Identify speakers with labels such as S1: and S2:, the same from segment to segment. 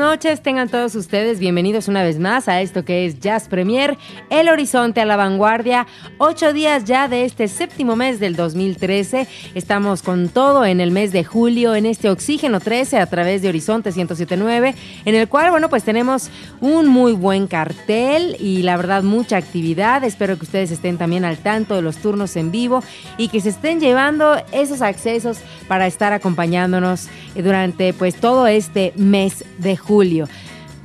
S1: Noches, tengan todos ustedes bienvenidos una vez más a esto que es Jazz Premier, El Horizonte a la Vanguardia, ocho días ya de este séptimo mes del 2013, estamos con todo en el mes de julio, en este Oxígeno 13 a través de Horizonte 1079, en el cual, bueno, pues tenemos un muy buen cartel y la verdad mucha actividad, espero que ustedes estén también al tanto de los turnos en vivo y que se estén llevando esos accesos para estar acompañándonos durante pues todo este mes de julio.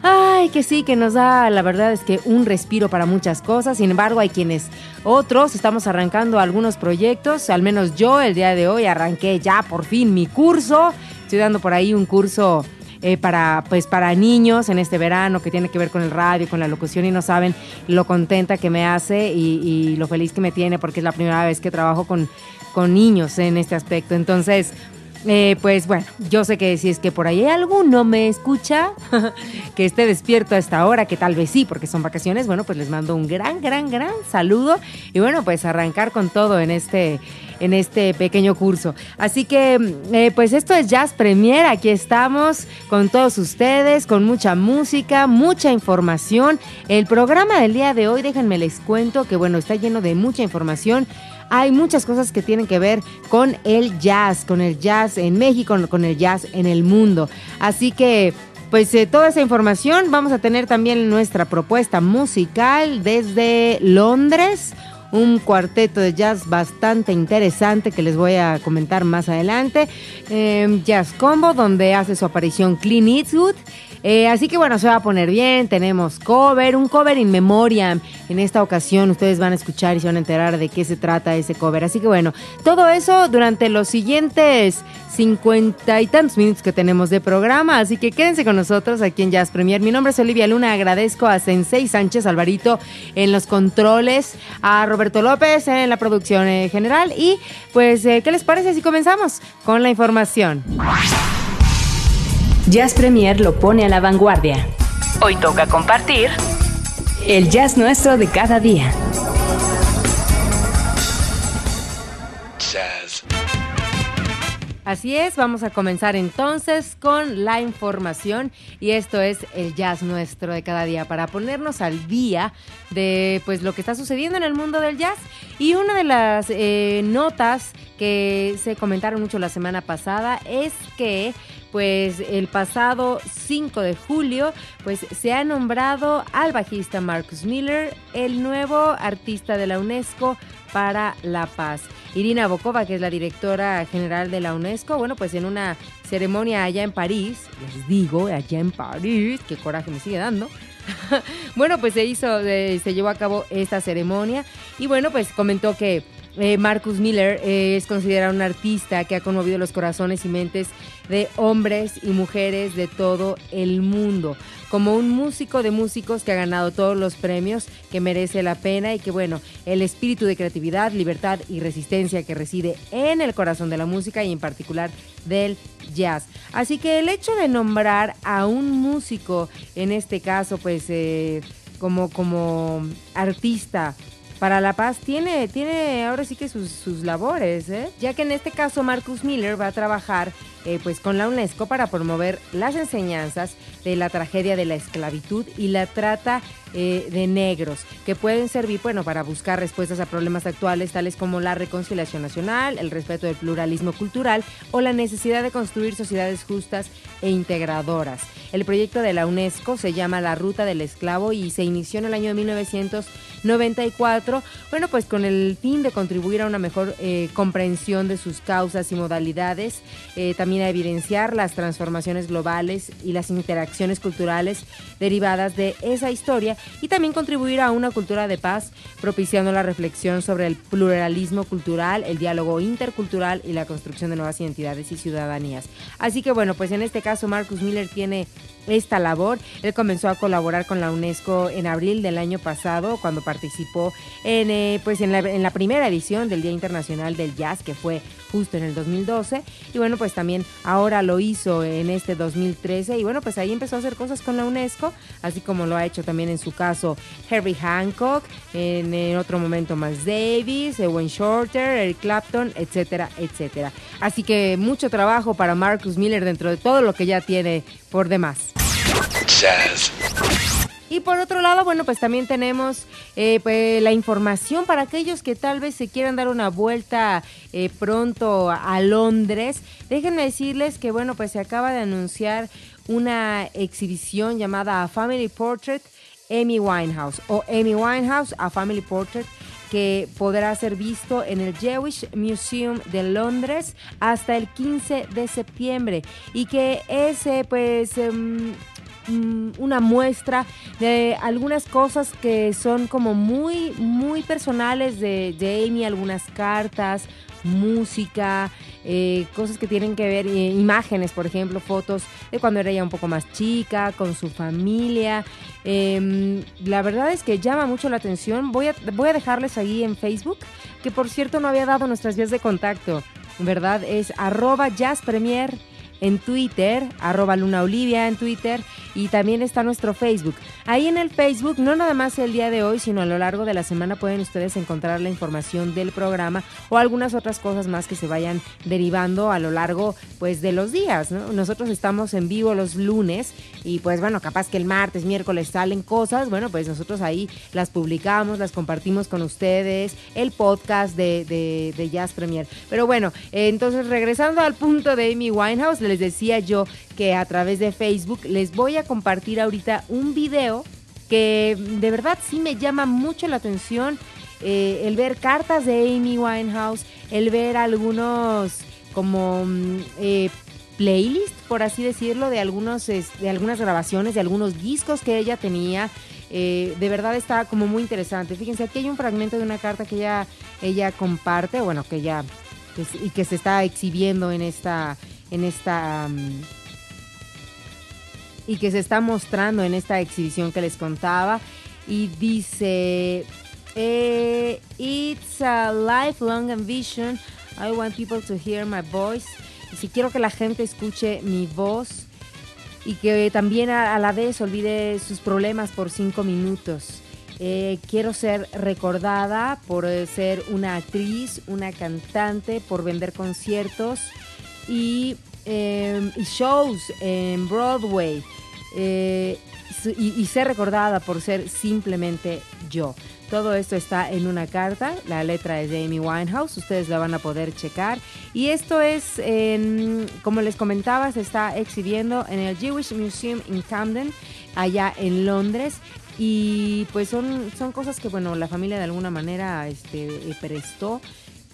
S1: Ay, que sí, que nos da, la verdad es que un respiro para muchas cosas. Sin embargo, hay quienes otros estamos arrancando algunos proyectos. Al menos yo el día de hoy arranqué ya por fin mi curso. Estoy dando por ahí un curso eh, para, pues, para niños en este verano que tiene que ver con el radio, con la locución y no saben lo contenta que me hace y, y lo feliz que me tiene porque es la primera vez que trabajo con, con niños en este aspecto. Entonces, eh, pues bueno, yo sé que si es que por ahí alguno me escucha, que esté despierto a esta hora, que tal vez sí, porque son vacaciones, bueno, pues les mando un gran, gran, gran saludo y bueno, pues arrancar con todo en este, en este pequeño curso. Así que, eh, pues esto es Jazz Premier, aquí estamos con todos ustedes, con mucha música, mucha información. El programa del día de hoy, déjenme les cuento que bueno, está lleno de mucha información hay muchas cosas que tienen que ver con el jazz, con el jazz en México, con el jazz en el mundo. Así que pues eh, toda esa información vamos a tener también nuestra propuesta musical desde Londres, un cuarteto de jazz bastante interesante que les voy a comentar más adelante, em, Jazz Combo donde hace su aparición Clean Eastwood eh, así que bueno, se va a poner bien. Tenemos cover, un cover in memoriam. En esta ocasión ustedes van a escuchar y se van a enterar de qué se trata ese cover. Así que bueno, todo eso durante los siguientes cincuenta y tantos minutos que tenemos de programa. Así que quédense con nosotros aquí en Jazz Premier. Mi nombre es Olivia Luna. Agradezco a Sensei Sánchez Alvarito en los controles, a Roberto López en la producción eh, general. Y pues, eh, ¿qué les parece si comenzamos con la información?
S2: Jazz Premier lo pone a la vanguardia. Hoy toca compartir el jazz nuestro de cada día.
S1: Así es, vamos a comenzar entonces con la información y esto es el jazz nuestro de cada día para ponernos al día de pues lo que está sucediendo en el mundo del jazz. Y una de las eh, notas que se comentaron mucho la semana pasada es que pues el pasado 5 de julio pues se ha nombrado al bajista Marcus Miller el nuevo artista de la UNESCO para la paz. Irina Bokova, que es la directora general de la UNESCO, bueno, pues en una ceremonia allá en París, les digo, allá en París, qué coraje me sigue dando. bueno, pues se hizo, eh, se llevó a cabo esta ceremonia y bueno, pues comentó que eh, Marcus Miller eh, es considerado un artista que ha conmovido los corazones y mentes de hombres y mujeres de todo el mundo. Como un músico de músicos que ha ganado todos los premios que merece la pena y que bueno, el espíritu de creatividad, libertad y resistencia que reside en el corazón de la música y en particular del jazz. Así que el hecho de nombrar a un músico, en este caso pues eh, como, como artista, para la paz tiene, tiene ahora sí que sus, sus labores, ¿eh? ya que en este caso Marcus Miller va a trabajar eh, pues con la UNESCO para promover las enseñanzas de la tragedia de la esclavitud y la trata eh, de negros, que pueden servir bueno, para buscar respuestas a problemas actuales tales como la reconciliación nacional, el respeto del pluralismo cultural o la necesidad de construir sociedades justas e integradoras. El proyecto de la UNESCO se llama La Ruta del Esclavo y se inició en el año de 1994, bueno, pues con el fin de contribuir a una mejor eh, comprensión de sus causas y modalidades, eh, también a evidenciar las transformaciones globales y las interacciones culturales derivadas de esa historia y también contribuir a una cultura de paz, propiciando la reflexión sobre el pluralismo cultural, el diálogo intercultural y la construcción de nuevas identidades y ciudadanías. Así que bueno, pues en este caso Marcus Miller tiene esta labor. Él comenzó a colaborar con la UNESCO en abril del año pasado, cuando participó en, eh, pues en la, en, la, primera edición del Día Internacional del Jazz, que fue justo en el 2012. Y bueno, pues también ahora lo hizo en este 2013. Y bueno, pues ahí empezó a hacer cosas con la UNESCO, así como lo ha hecho también en su caso Herbie Hancock, en, otro momento Miles Davis, Ewan Shorter, Eric Clapton, etcétera, etcétera. Así que mucho trabajo para Marcus Miller dentro de todo lo que ya tiene por demás. Y por otro lado, bueno, pues también tenemos eh, pues, la información para aquellos que tal vez se quieran dar una vuelta eh, pronto a Londres. Déjenme decirles que, bueno, pues se acaba de anunciar una exhibición llamada Family Portrait Amy Winehouse o Amy Winehouse, a Family Portrait que podrá ser visto en el Jewish Museum de Londres hasta el 15 de septiembre y que es eh, pues um, una muestra de algunas cosas que son como muy, muy personales de, Amy, algunas cartas, música, eh, cosas que tienen que ver, eh, imágenes, por ejemplo, fotos de cuando era ya un poco más chica, con su familia. Eh, la verdad es que llama mucho la atención. Voy a, voy a dejarles ahí en Facebook, que por cierto no había dado nuestras vías de contacto, ¿verdad? Es arroba jazzpremier en Twitter, arroba Luna Olivia en Twitter y también está nuestro Facebook. Ahí en el Facebook, no nada más el día de hoy, sino a lo largo de la semana pueden ustedes encontrar la información del programa o algunas otras cosas más que se vayan derivando a lo largo pues de los días. Nosotros estamos en vivo los lunes y pues bueno, capaz que el martes, miércoles salen cosas, bueno, pues nosotros ahí las publicamos, las compartimos con ustedes, el podcast de, de, Jazz Premier. Pero bueno, entonces regresando al punto de Amy Winehouse, les decía yo que a través de Facebook les voy a compartir ahorita un video que de verdad sí me llama mucho la atención. Eh, el ver cartas de Amy Winehouse, el ver algunos como mm, eh, playlist, por así decirlo, de, algunos, de algunas grabaciones, de algunos discos que ella tenía. Eh, de verdad está como muy interesante. Fíjense, aquí hay un fragmento de una carta que ella, ella comparte, bueno, que ella y que se está exhibiendo en esta, en esta um, y que se está mostrando en esta exhibición que les contaba. Y dice eh, it's a lifelong ambition. I want people to hear my voice. Y si quiero que la gente escuche mi voz y que también a, a la vez olvide sus problemas por cinco minutos. Eh, quiero ser recordada por ser una actriz, una cantante, por vender conciertos y, eh, shows en Broadway. Eh, y, y, ser recordada por ser simplemente yo. Todo esto está en una carta, la letra es de Amy Winehouse, ustedes la van a poder checar. Y esto es, en, como les comentaba, se está exhibiendo en el Jewish Museum in Camden, allá en Londres. Y pues son, son cosas que, bueno, la familia de alguna manera este, prestó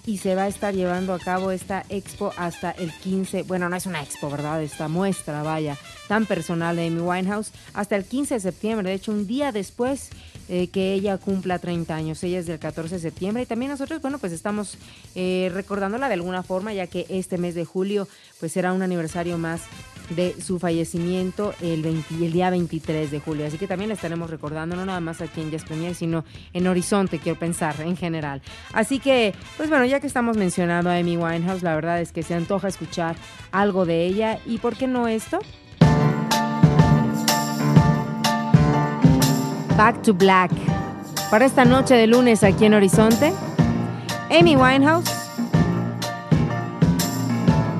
S1: y se va a estar llevando a cabo esta expo hasta el 15, bueno, no es una expo, ¿verdad? Esta muestra, vaya, tan personal de Amy Winehouse, hasta el 15 de septiembre, de hecho, un día después eh, que ella cumpla 30 años, ella es del 14 de septiembre y también nosotros, bueno, pues estamos eh, recordándola de alguna forma, ya que este mes de julio, pues será un aniversario más de su fallecimiento el, 20, el día 23 de julio. Así que también la estaremos recordando, no nada más aquí en Jazz Premier, sino en Horizonte, quiero pensar, en general. Así que, pues bueno, ya que estamos mencionando a Amy Winehouse, la verdad es que se antoja escuchar algo de ella. ¿Y por qué no esto? Back to Black. Para esta noche de lunes aquí en Horizonte, Amy Winehouse,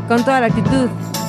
S1: con toda la actitud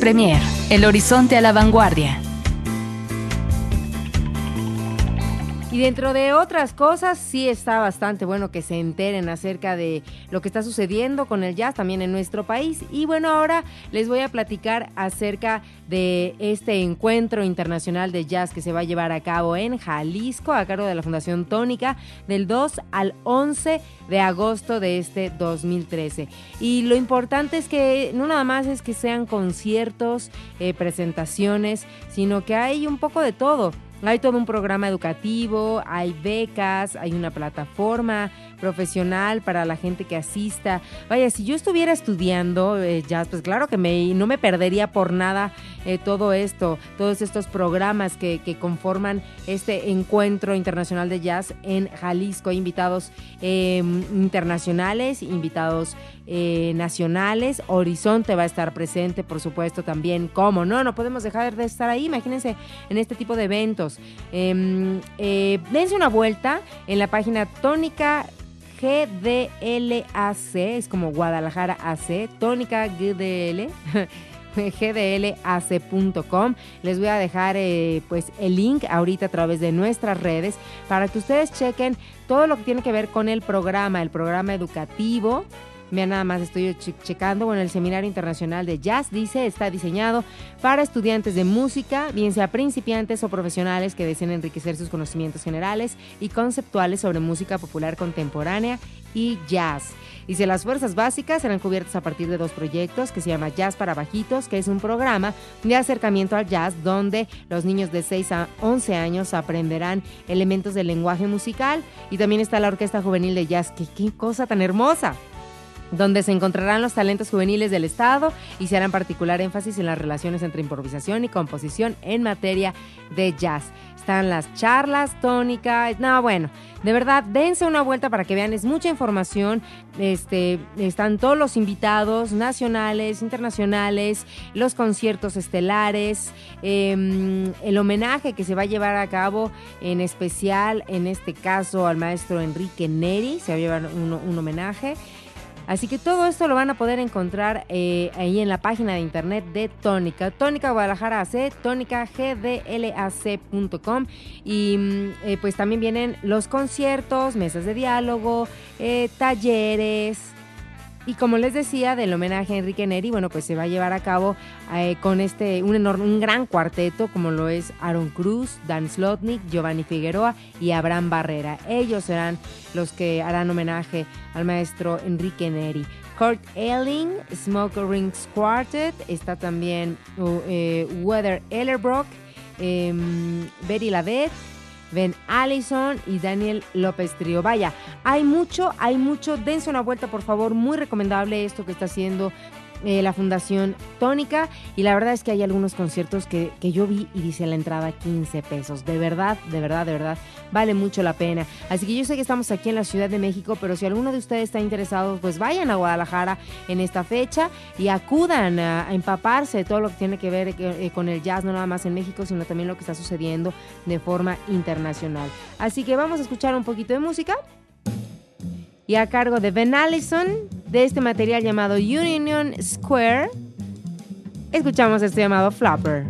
S2: Premier, El Horizonte a la Vanguardia.
S1: Y dentro de otras cosas, sí está bastante bueno que se enteren acerca de lo que está sucediendo con el jazz también en nuestro país. Y bueno, ahora les voy a platicar acerca de este encuentro internacional de jazz que se va a llevar a cabo en Jalisco a cargo de la Fundación Tónica del 2 al 11 de agosto de este 2013. Y lo importante es que no nada más es que sean conciertos, eh, presentaciones, sino que hay un poco de todo. Hay todo un programa educativo, hay becas, hay una plataforma profesional para la gente que asista. Vaya, si yo estuviera estudiando eh, jazz, pues claro que me, no me perdería por nada eh, todo esto, todos estos programas que, conforman este encuentro internacional de jazz en Jalisco. Invitados eh, internacionales, invitados eh, nacionales. Horizonte va a estar presente, por supuesto, también. ¿Cómo? No, no podemos dejar de estar ahí. Imagínense en este tipo de eventos. Em, eh, dense una vuelta en la página tónica GDLAC, es como Guadalajara AC, tónica GDL. gdlac.com. Les voy a dejar eh, pues el link ahorita a través de nuestras redes para que ustedes chequen todo lo que tiene que ver con el programa, el programa educativo. Vean nada más, estoy che checando. Bueno, el Seminario Internacional de Jazz dice está diseñado para estudiantes de música, bien sea principiantes o profesionales que deseen enriquecer sus conocimientos generales y conceptuales sobre música popular contemporánea y jazz. Dice, las fuerzas básicas serán cubiertas a partir de dos proyectos que se llama Jazz para Bajitos, que es un programa de acercamiento al jazz donde los niños de 6 a 11 años aprenderán elementos del lenguaje musical y también está la Orquesta Juvenil de Jazz, qué cosa tan hermosa donde se encontrarán los talentos juveniles del Estado y se harán particular énfasis en las relaciones entre improvisación y composición en materia de jazz. Están las charlas tónicas, no, bueno, de verdad, dense una vuelta para que vean, es mucha información, este, están todos los invitados nacionales, internacionales, los conciertos estelares, eh, el homenaje que se va a llevar a cabo en especial, en este caso, al maestro Enrique Neri, se va a llevar un homenaje. Así que todo esto lo van a poder encontrar eh, ahí en la página de internet de Tónica. Tónica Guadalajara AC, tónicagdlac.com. Y mm, eh, pues también vienen los conciertos, mesas de diálogo, eh, talleres. Y como les decía, del homenaje a Enrique Neri, bueno, pues se va a llevar a cabo eh, con este un enorme, un gran cuarteto como lo es Aaron Cruz, Dan Slotnick, Giovanni Figueroa y Abraham Barrera. Ellos serán los que harán homenaje al maestro Enrique Neri. Kurt Elling, Smoke Rings Quartet, está también uh, eh, Weather Ellerbrock, eh, Betty Lavette, Ben Allison y Daniel López Trío. Vaya, hay mucho, hay mucho. Dense una vuelta, por favor. Muy recomendable esto que está haciendo eh, la Fundación Tónica. Y la verdad es que hay algunos conciertos que, que, yo vi y dice la entrada 15 pesos. De verdad, de verdad, de verdad, vale mucho la pena. Así que yo sé que estamos aquí en la Ciudad de México, pero si alguno de ustedes está interesado, pues vayan a Guadalajara en esta fecha y acudan a, empaparse de todo lo que tiene que ver eh, con el jazz, no nada más en México, sino también lo que está sucediendo de forma internacional. Así que vamos a escuchar un poquito de música y a cargo de Ben Allison de este material llamado Union Square, escuchamos este llamado Flapper.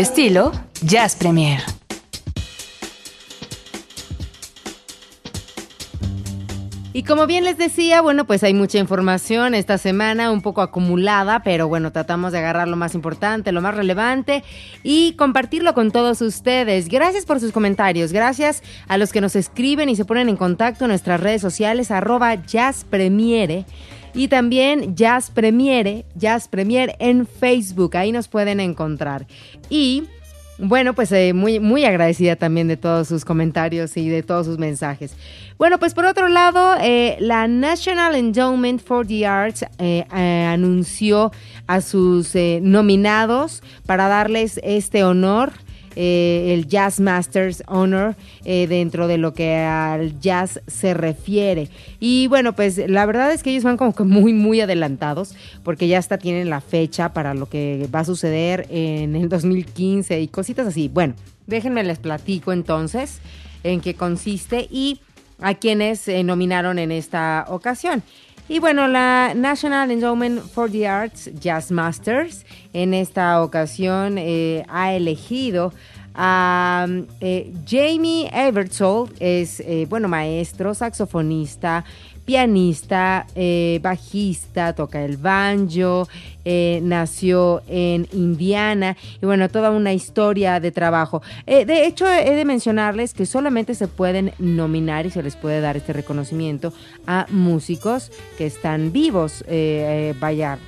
S2: Estilo Jazz Premier.
S1: Y como bien les decía, bueno, pues hay mucha información esta semana, un poco acumulada, pero bueno, tratamos de agarrar lo más importante, lo más relevante y compartirlo con todos ustedes. Gracias por sus comentarios, gracias a los que nos escriben y se ponen en contacto en nuestras redes sociales, arroba jazzpremiere. Y también Jazz Premiere, Jazz Premiere en Facebook, ahí nos pueden encontrar. Y bueno, pues eh, muy, muy agradecida también de todos sus comentarios y de todos sus mensajes. Bueno, pues por otro lado, eh, la National Endowment for the Arts eh, anunció a sus nominados para darles este honor. Eh, el Jazz Masters Honor eh, dentro de lo que al jazz se refiere. Y bueno, pues la verdad es que ellos van como que muy, muy adelantados porque ya hasta tienen la fecha para lo que va a suceder en el 2015 y cositas así. Bueno, déjenme les platico entonces en qué consiste y a quienes eh, nominaron en esta ocasión. Y bueno, la National Endowment for the Arts Jazz Masters en esta ocasión eh, ha elegido a eh, Jamie Evertsole, es, eh, bueno, maestro, saxofonista, pianista, eh, bajista, toca el banjo, eh, nació en Indiana y bueno, toda una historia de trabajo. Eh, de hecho, he de mencionarles que solamente se pueden nominar y se les puede dar este reconocimiento a músicos que están vivos, vaya.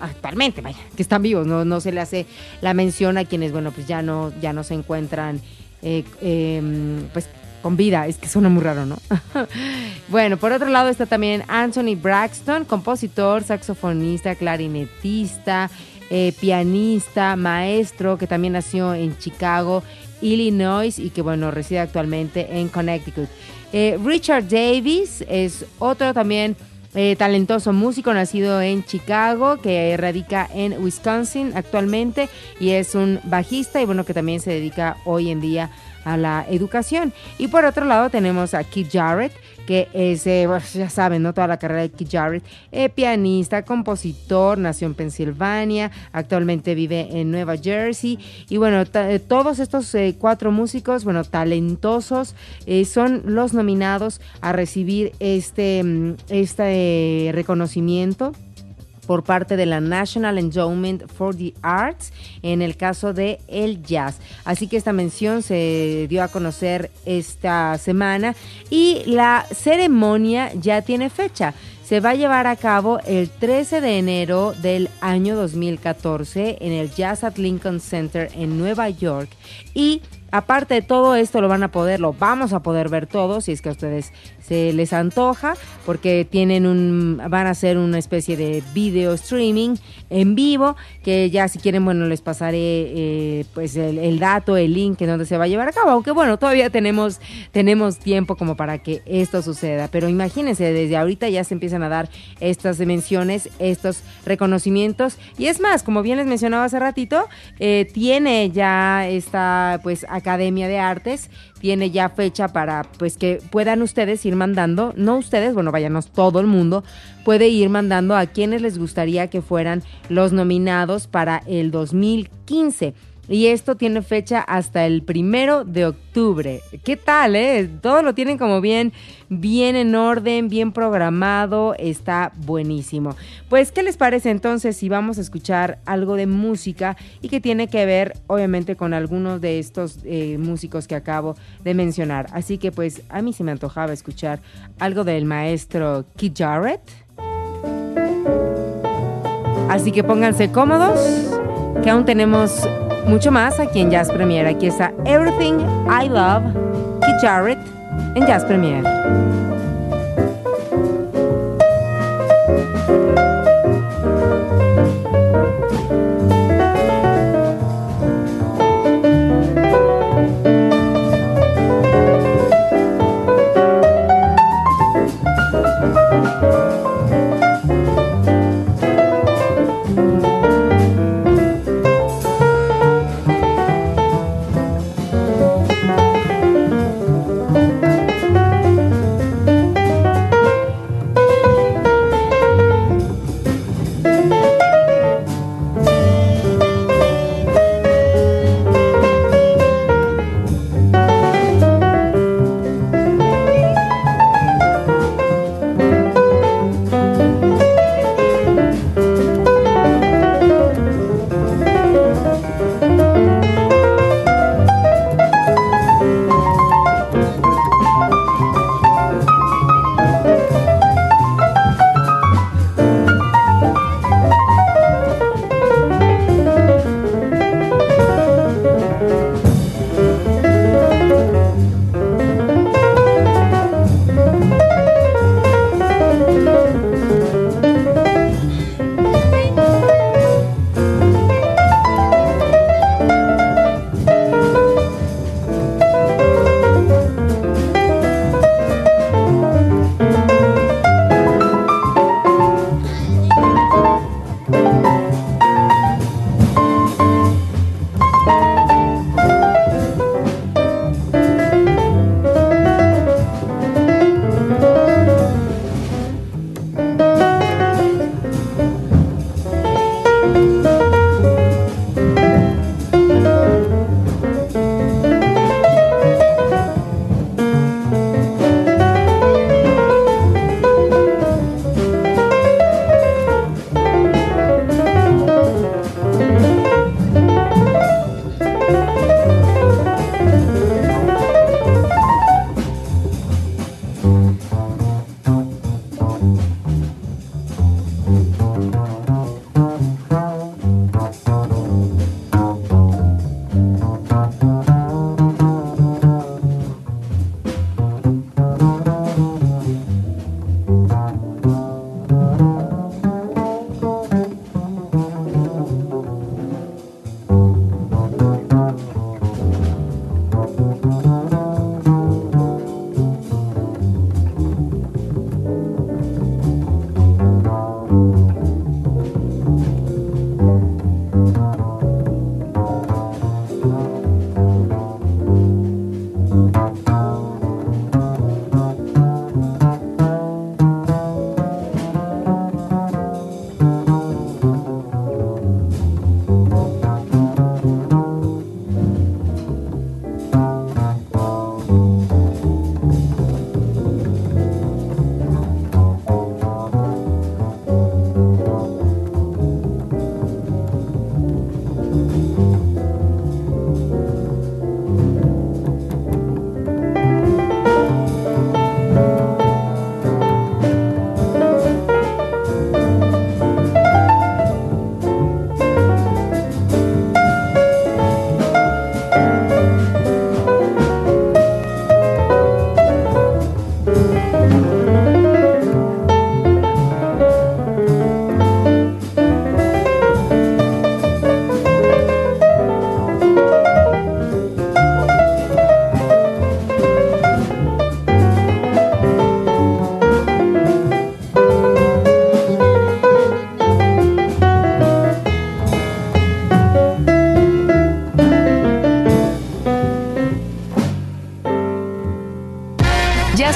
S1: Actualmente, vaya, que están vivos, no, no se le hace la mención a quienes, bueno, pues ya no, ya no se encuentran, eh, em, pues con vida, es que suena muy raro, ¿no? bueno, por otro lado está también Anthony Braxton, compositor, saxofonista, clarinetista, eh, pianista, maestro, que también nació en Chicago, Illinois y que, bueno, reside actualmente en Connecticut. Eh, Richard Davis es otro también eh, talentoso músico nacido en Chicago que radica en Wisconsin actualmente y es un bajista y bueno que también se dedica hoy en día a la educación. Y por otro lado tenemos a Keith Jarrett, que es, eh, ya saben, ¿no? Toda la carrera de Keith Jarrett, eh, pianista, compositor, nació en Pensilvania, actualmente vive en Nueva Jersey. Y bueno, eh, todos estos eh, cuatro músicos, bueno, talentosos, son los nominados a recibir este, mm, este reconocimiento por parte de la National Endowment for the Arts en el caso de el jazz. Así que esta mención se dio a conocer esta semana y la ceremonia ya tiene fecha. Se va a llevar a cabo el 13 de enero del año 2014 en el Jazz at Lincoln Center en Nueva York y Aparte de todo esto lo van a poder, lo vamos a poder ver todo si es que a ustedes se les antoja, porque tienen un, van a hacer una especie de video streaming en vivo, que ya si quieren, bueno, les pasaré eh, pues el, dato, el link en donde se va a llevar a cabo, aunque bueno, todavía tenemos, tenemos tiempo como para que esto suceda, pero imagínense, desde ahorita ya se empiezan a dar estas menciones, estos reconocimientos, y es más, como bien les mencionaba hace ratito, eh, tiene ya esta pues Academia de Artes, tiene ya fecha para pues que puedan ustedes ir mandando, no ustedes, bueno, váyanos todo el mundo, puede ir mandando a quienes les gustaría que fueran los nominados para el 2015. Y esto tiene fecha hasta el primero de octubre. ¿Qué tal, eh? Todo lo tienen como bien, bien en orden, bien programado. Está buenísimo. Pues, ¿qué les parece entonces si vamos a escuchar algo de música y que tiene que ver, obviamente, con algunos de estos eh, músicos que acabo de mencionar? Así que, pues, a mí se me antojaba escuchar algo del maestro Keith Jarrett. Así que pónganse cómodos, que aún tenemos mucho más aquí en Jazz Premier. Aquí está Everything I Love, Keith Jarrett en Jazz Premier.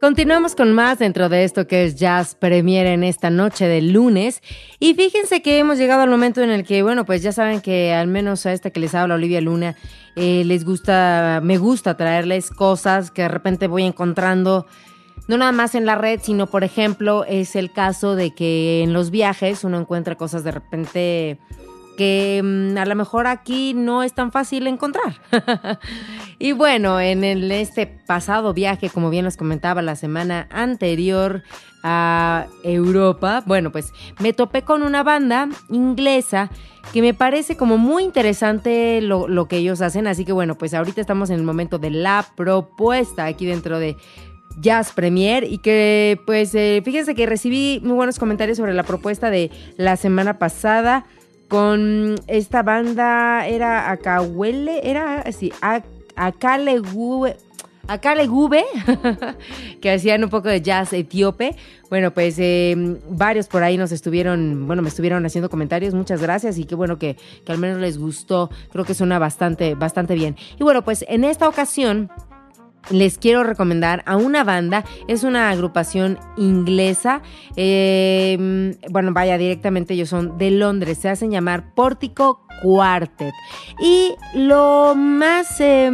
S1: Continuamos con más dentro de esto que es Jazz Premier en esta noche de lunes. Y fíjense que hemos llegado al momento en el que, bueno, pues ya saben que al menos a esta que les habla Olivia Luna, eh, les gusta, me gusta traerles cosas que de repente voy encontrando, no nada más en la red, sino por ejemplo, es el caso de que en los viajes uno encuentra cosas de repente que mm, a lo mejor aquí no es tan fácil encontrar. y bueno, en este pasado viaje, como bien les comentaba la semana anterior a Europa, bueno, pues me topé con una banda inglesa que me parece como muy interesante lo, lo que ellos hacen. Así que bueno, pues ahorita estamos en el momento de la propuesta aquí dentro de Jazz Premier y que pues eh, fíjense que recibí muy buenos comentarios sobre la propuesta de la semana pasada con esta banda, era Acahuele, era así, Acalegube. Acalegube, que hacían un poco de jazz etíope. Bueno, pues eh, varios por ahí nos estuvieron, bueno, me estuvieron haciendo comentarios, muchas gracias y qué bueno que, que al menos les gustó, creo que suena bastante, bastante bien. Y bueno, pues en esta ocasión les quiero recomendar a una banda, es una agrupación inglesa, eh, bueno, vaya, directamente ellos son de Londres, se hacen llamar Pórtico Quartet. Y lo más, eh,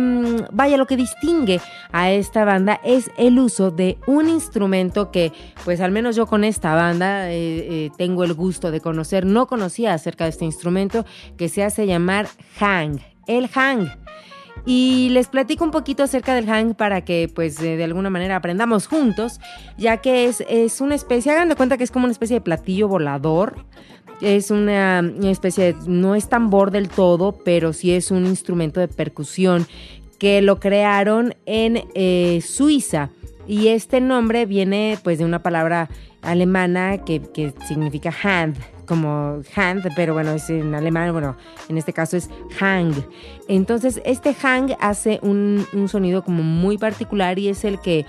S1: vaya, lo que distingue a esta banda es el uso de un instrumento que, pues al menos yo con esta banda eh, tengo el gusto de conocer, no conocía acerca de este instrumento que se hace llamar hang, el hang. Y les platico un poquito acerca del hang para que pues de alguna manera aprendamos juntos, ya que es, es una especie, hagan de cuenta que es como una especie de platillo volador. Es una, especie de, no es tambor del todo, pero sí es un instrumento de percusión que lo crearon en eh, Suiza. Y este nombre viene pues de una palabra alemana que, que significa hand, como hand, pero bueno, es en alemán, bueno, en este caso es hang. Entonces, este hang hace un, un sonido como muy particular y es el que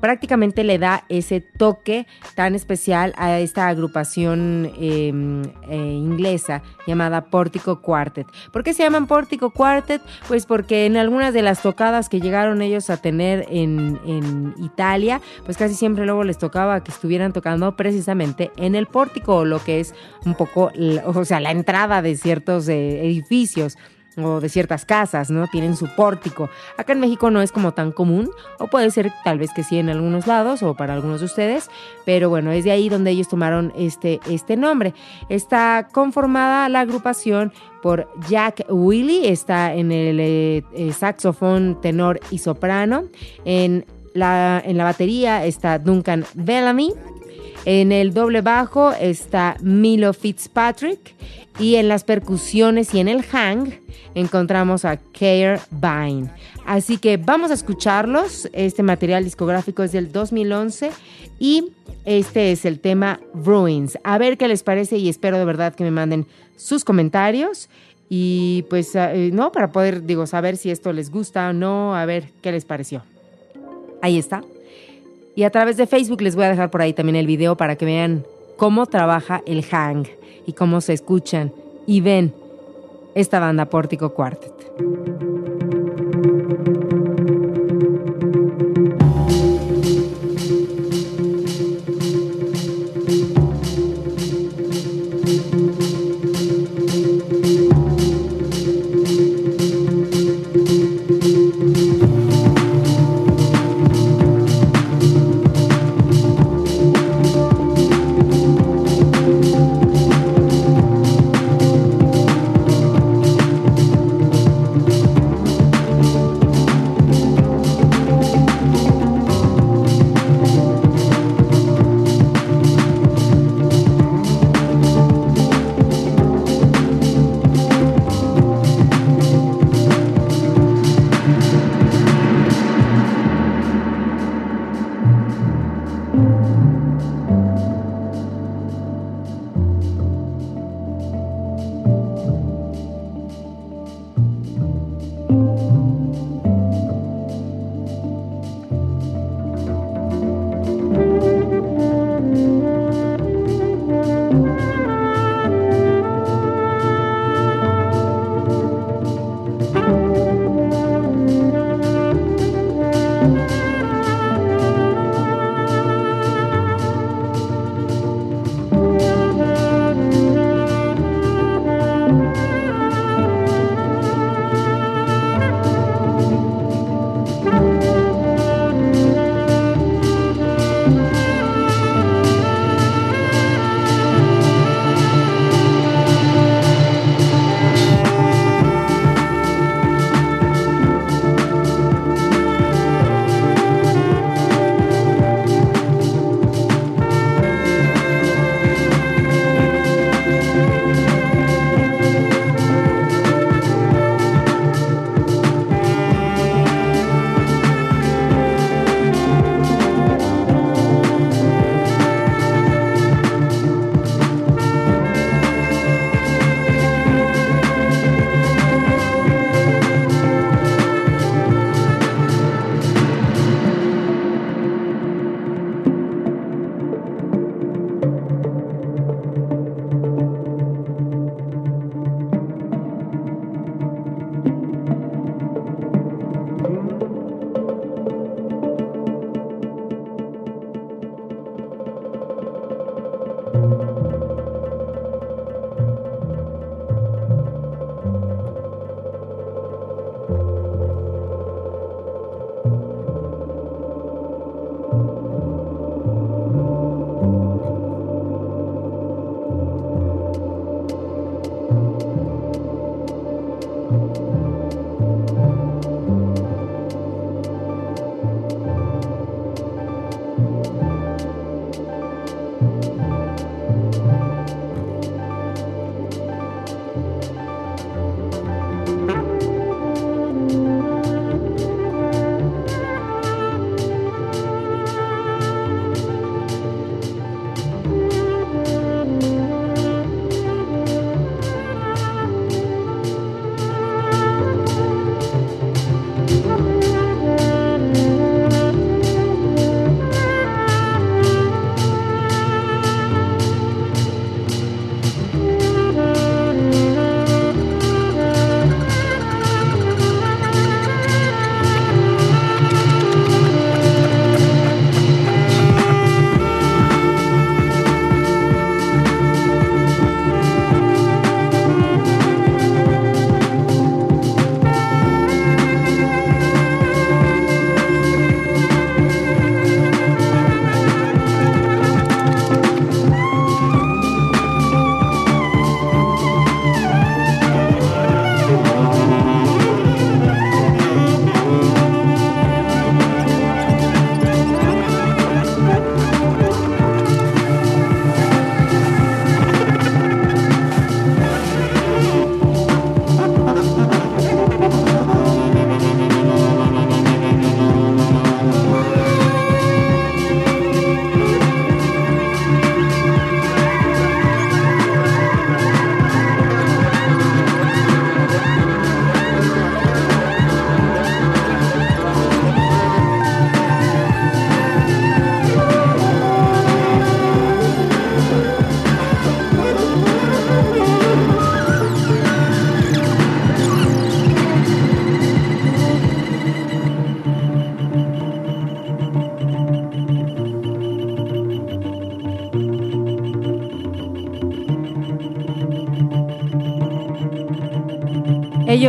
S1: prácticamente le da ese toque tan especial a esta agrupación em, eh, inglesa llamada Pórtico Quartet. ¿Por qué se llaman Pórtico Quartet? Pues porque en algunas de las tocadas que llegaron ellos a tener en, Italia, pues casi siempre luego les tocaba que estuvieran tocando precisamente en el pórtico, lo que es un poco, o sea, la entrada de ciertos eh, edificios o de ciertas casas, ¿no? Tienen su pórtico. Acá en México no es como tan común, o puede ser tal vez que sí en algunos lados o para algunos de ustedes, pero bueno, es de ahí donde ellos tomaron este, este nombre. Está conformada la agrupación por Jack Willy, está en el eh, eh, saxofón, tenor y soprano. En la, en la batería está Duncan Bellamy. En el doble bajo está Milo Fitzpatrick y en las percusiones y en el hang encontramos a Care Vine. Así que vamos a escucharlos. Este material discográfico es del 2011 y este es el tema Ruins. A ver qué les parece y espero de verdad que me manden sus comentarios y pues eh, no para poder digo saber si esto les gusta o no, a ver qué les pareció. Ahí está. Y a través de Facebook les voy a dejar por ahí también el video para que vean cómo trabaja el hang y cómo se escuchan y ven esta banda Pórtico Quartet.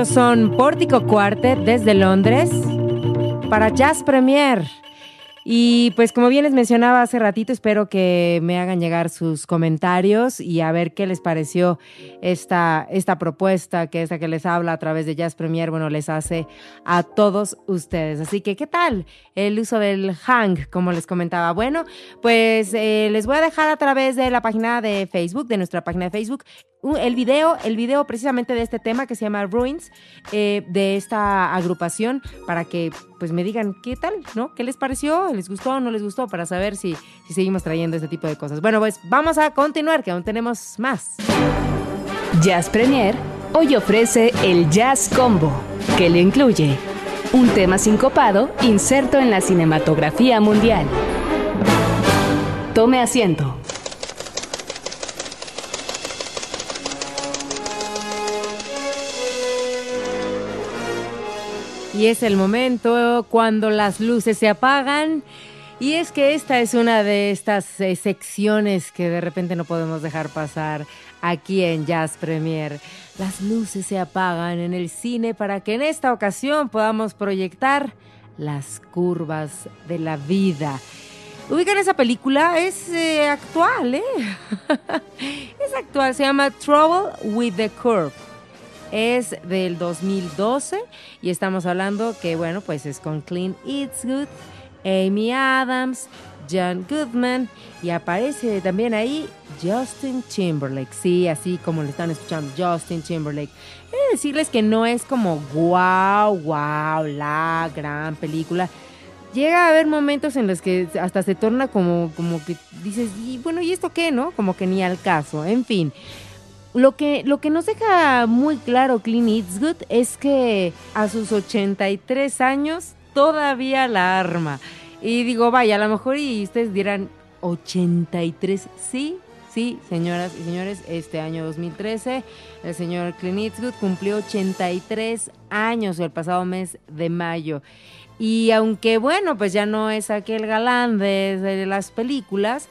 S1: Son Pórtico Quartet desde Londres para Jazz Premier. Y pues como bien les mencionaba hace ratito, espero que me hagan llegar sus comentarios y a ver qué les pareció esta, esta propuesta que esta que les habla a través de Jazz Premier, bueno, les hace a todos ustedes. Así que, ¿qué tal el uso del hang, como les comentaba? Bueno, pues eh, les voy a dejar a través de la página de Facebook, de nuestra página de Facebook, el video, el video precisamente de este tema que se llama Ruins, eh, de esta agrupación, para que pues me digan qué tal, ¿no? ¿Qué les pareció? ¿Les gustó o no les gustó? Para saber si, si seguimos trayendo este tipo de cosas. Bueno, pues vamos a continuar, que aún tenemos más.
S2: Jazz Premier hoy ofrece el Jazz Combo, que le incluye un tema sincopado inserto en la cinematografía mundial. Tome asiento.
S1: Y es el momento cuando las luces se apagan. Y es que esta es una de estas eh, secciones que de repente no podemos dejar pasar aquí en Jazz Premier. Las luces se apagan en el cine para que en esta ocasión podamos proyectar las curvas de la vida. Ubican esa película, es eh, actual, ¿eh? es actual, se llama Trouble with the Curve. Es del 2012 y estamos hablando que, bueno, pues es con Clint Eastwood, Amy Adams, John Goodman y aparece también ahí Justin Timberlake. Sí, así como lo están escuchando, Justin Timberlake. He de decirles que no es como wow, wow, la gran película. Llega a haber momentos en los que hasta se torna como, como que dices, y bueno, ¿y esto qué, no? Como que ni al caso. En fin, lo que, lo que nos deja muy claro Clint Eastwood es que a sus 83 años todavía la arma. Y digo, vaya, a lo mejor y ustedes dirán 83, sí, sí, señoras y señores, este año 2013 el señor Clint Eastwood cumplió 83 años el pasado mes de mayo. Y aunque bueno, pues ya no es aquel galán de, de las películas,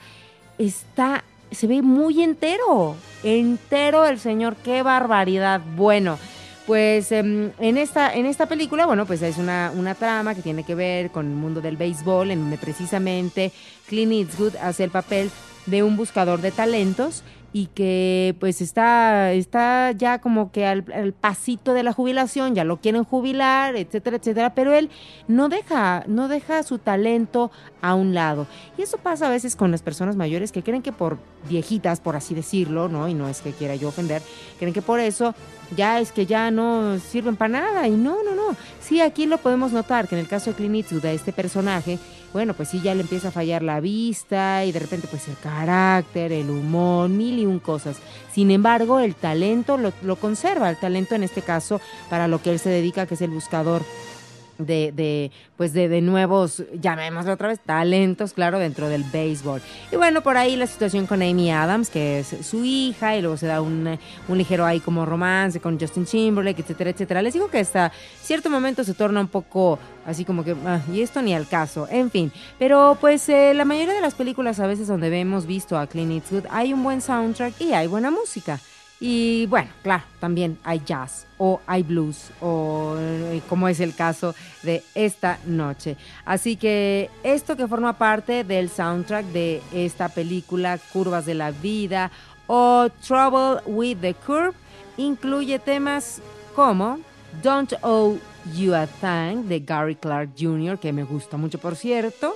S1: está, se ve muy entero, entero el señor, qué barbaridad. Bueno, pues em, en, esta, en esta película, bueno, pues es una, una trama que tiene que ver con el mundo del béisbol, en donde precisamente Clint Eastwood hace el papel de un buscador de talentos y que pues está, está ya como que al, pasito de la jubilación, ya lo quieren jubilar, etcétera, etcétera, pero él no deja, no deja su talento a un lado. Y eso pasa a veces con las personas mayores que creen que por viejitas, por así decirlo, ¿no? Y no es que quiera yo ofender, creen que por eso ya es que ya no sirven para nada. Y no, no, no. Sí, aquí lo podemos notar que en el caso de Clint Eastwood, a este personaje, bueno, pues sí, ya le empieza a fallar la vista y de repente pues el carácter, el humor, mil y un cosas. Sin embargo, el talento lo, lo conserva, el talento en este caso para lo que él se dedica, que es el buscador de, de pues de, de nuevos, llamémoslo otra vez, talentos, claro, dentro del béisbol. Y bueno, por ahí la situación con Amy Adams, que es su hija, y luego se da un, un ligero ahí como romance con Justin Timberlake, etcétera, etcétera. Les digo que hasta cierto momento se torna un poco así como que, ah, y esto ni al caso, en fin. Pero pues eh, la mayoría de las películas a veces donde hemos visto a Clint Eastwood hay un buen soundtrack y hay buena música. Y bueno, claro, también hay jazz o hay blues o eh, como es el caso de esta noche. Así que esto que forma parte del soundtrack de esta película Curvas de la Vida o Trouble with the Curve incluye temas como Don't Owe You a Thing de Gary Clark Jr., que me gusta mucho por cierto.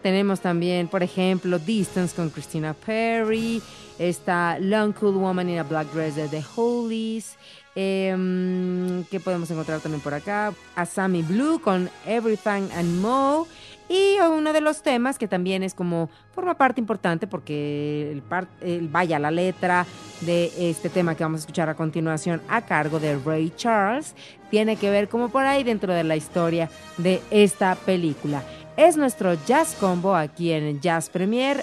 S1: Tenemos también, por ejemplo, Distance con Christina Perry. Está Long Cool Woman in a Black Dress de The Hollies. Eh, ¿Qué podemos encontrar también por acá? Asami Blue con Everything and More. Y uno de los temas que también es como forma parte importante porque el- vaya la letra de este tema que vamos a escuchar a continuación a cargo de Ray Charles tiene que ver como por ahí dentro de la historia de esta película. Es nuestro Jazz Combo aquí en Jazz Premier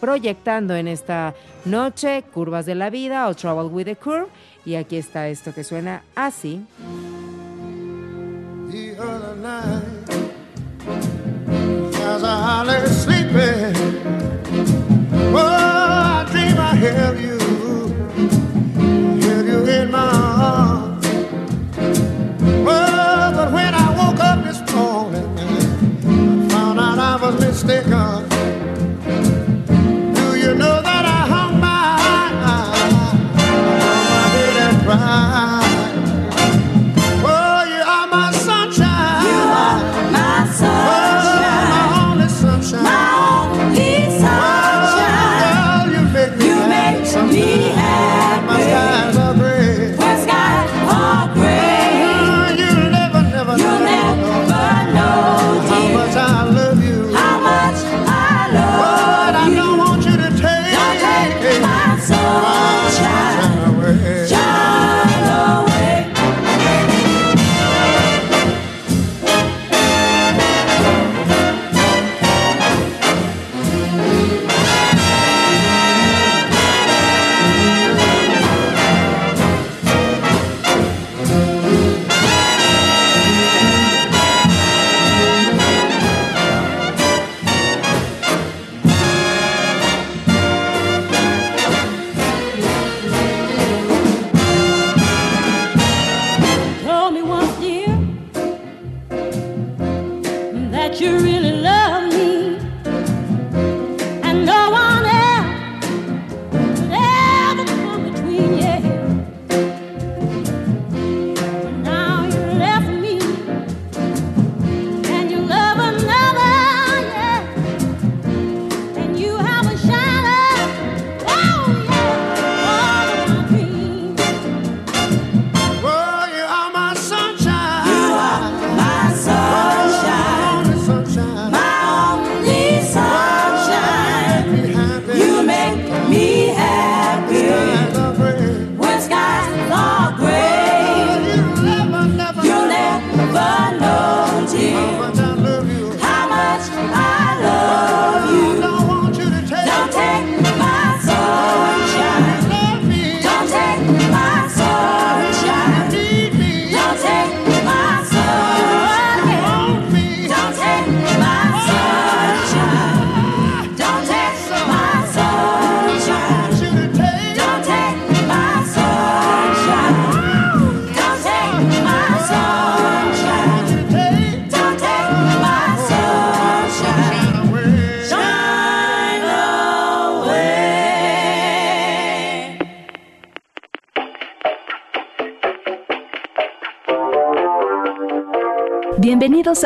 S1: proyectando en esta noche Curvas de la Vida o Trouble with the Curve y aquí está esto que suena así.
S3: up.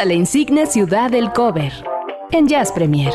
S2: A la insigne ciudad del cover en Jazz Premier.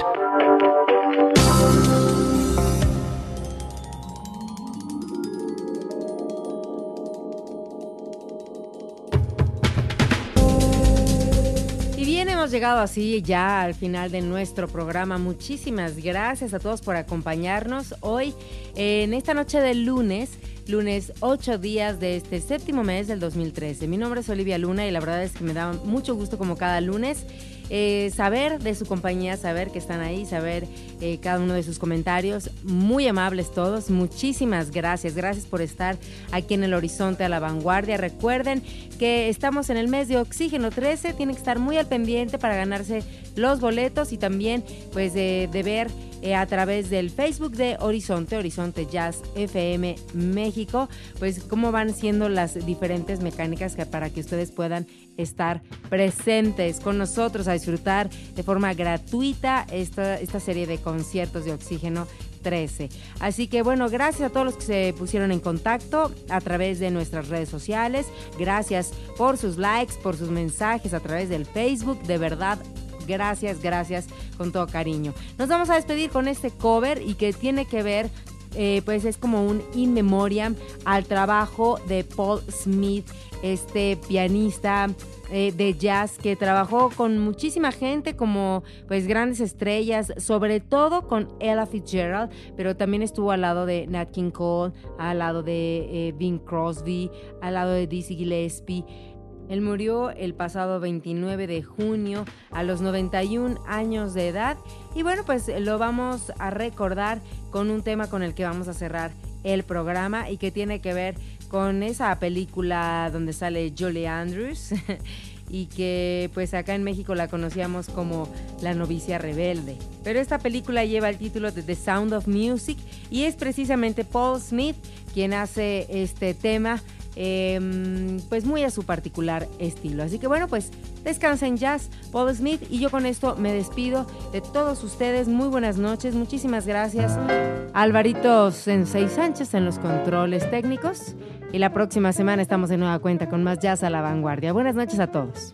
S1: Y bien, hemos llegado así ya al final de nuestro programa. Muchísimas gracias a todos por acompañarnos hoy en esta noche de lunes lunes 8 días de este séptimo mes del 2013. Mi nombre es Olivia Luna y la verdad es que me da mucho gusto como cada lunes eh, saber de su compañía, saber que están ahí, saber eh, cada uno de sus comentarios. Muy amables todos, muchísimas gracias. Gracias por estar aquí en el horizonte a la vanguardia. Recuerden que estamos en el mes de Oxígeno 13, tienen que estar muy al pendiente para ganarse los boletos y también pues de, de ver eh, a través del Facebook de Horizonte, Horizonte Jazz FM México, pues cómo van siendo las diferentes mecánicas que, para que ustedes puedan estar presentes con nosotros a disfrutar de forma gratuita esta, esta serie de conciertos de Oxígeno 13. Así que bueno, gracias a todos los que se pusieron en contacto a través de nuestras redes sociales. Gracias por sus likes, por sus mensajes a través del Facebook. De verdad, Gracias, gracias con todo cariño. Nos vamos a despedir con este cover y que tiene que ver eh, pues es como un in memoriam al trabajo de Paul Smith, este pianista eh, de jazz que trabajó con muchísima gente como pues grandes estrellas, sobre todo con Ella Fitzgerald, pero también estuvo al lado de Nat King Cole, al lado de eh, Bing Crosby, al lado de Dizzy Gillespie. Él murió el pasado 29 de junio a los 91 años de edad y bueno pues lo vamos a recordar con un tema con el que vamos a cerrar el programa y que tiene que ver con esa película donde sale Julie Andrews y que pues acá en México la conocíamos como La novicia rebelde. Pero esta película lleva el título de The Sound of Music y es precisamente Paul Smith quien hace este tema eh, pues muy a su particular estilo. Así que bueno, pues descansen jazz, Paul Smith y yo con esto me despido de todos ustedes. Muy buenas noches, muchísimas gracias. Alvarito Sensei Sánchez en los controles técnicos y la próxima semana estamos de nueva cuenta con más jazz a la vanguardia. Buenas noches a todos.